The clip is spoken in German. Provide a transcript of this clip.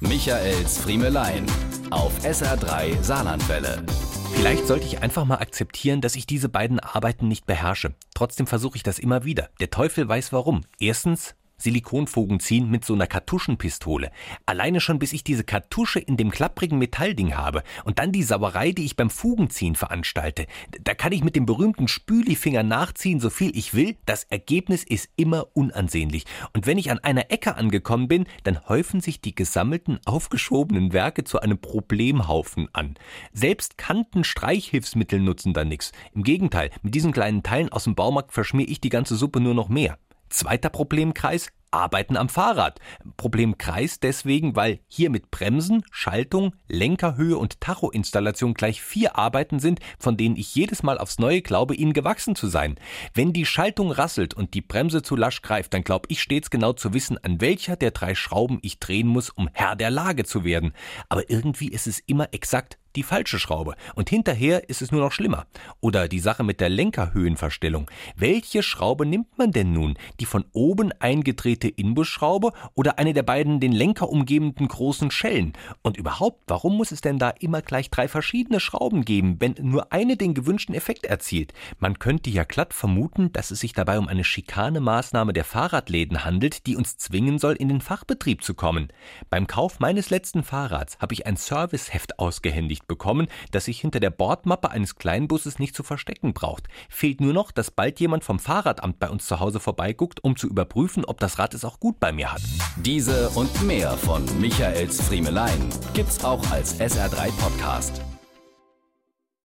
Michaels Friemelein auf SR3 Saarlandwelle. Vielleicht sollte ich einfach mal akzeptieren, dass ich diese beiden Arbeiten nicht beherrsche. Trotzdem versuche ich das immer wieder. Der Teufel weiß warum. Erstens, Silikonfugen ziehen mit so einer Kartuschenpistole. Alleine schon, bis ich diese Kartusche in dem klapprigen Metallding habe und dann die Sauerei, die ich beim Fugenziehen veranstalte. Da kann ich mit dem berühmten Spülifinger nachziehen, so viel ich will. Das Ergebnis ist immer unansehnlich. Und wenn ich an einer Ecke angekommen bin, dann häufen sich die gesammelten, aufgeschobenen Werke zu einem Problemhaufen an. Selbst Kantenstreichhilfsmittel nutzen da nichts. Im Gegenteil, mit diesen kleinen Teilen aus dem Baumarkt verschmier ich die ganze Suppe nur noch mehr. Zweiter Problemkreis, Arbeiten am Fahrrad. Problemkreis deswegen, weil hier mit Bremsen, Schaltung, Lenkerhöhe und Tachoinstallation gleich vier Arbeiten sind, von denen ich jedes Mal aufs Neue glaube, ihnen gewachsen zu sein. Wenn die Schaltung rasselt und die Bremse zu lasch greift, dann glaube ich stets genau zu wissen, an welcher der drei Schrauben ich drehen muss, um Herr der Lage zu werden. Aber irgendwie ist es immer exakt die falsche Schraube. Und hinterher ist es nur noch schlimmer. Oder die Sache mit der Lenkerhöhenverstellung. Welche Schraube nimmt man denn nun? Die von oben eingedrehte Inbusschraube oder eine der beiden den Lenker umgebenden großen Schellen? Und überhaupt, warum muss es denn da immer gleich drei verschiedene Schrauben geben, wenn nur eine den gewünschten Effekt erzielt? Man könnte ja glatt vermuten, dass es sich dabei um eine Schikanemaßnahme der Fahrradläden handelt, die uns zwingen soll, in den Fachbetrieb zu kommen. Beim Kauf meines letzten Fahrrads habe ich ein Serviceheft ausgehändigt Übersicht bekommen, das sich hinter der Bordmappe eines Kleinbusses nicht zu verstecken braucht. Fehlt nur noch, dass bald jemand vom Fahrradamt bei uns zu Hause vorbeiguckt, um zu überprüfen, ob das Rad es auch gut bei mir hat. Diese und mehr von Michaels Friemelein gibt's auch als SR3 Podcast.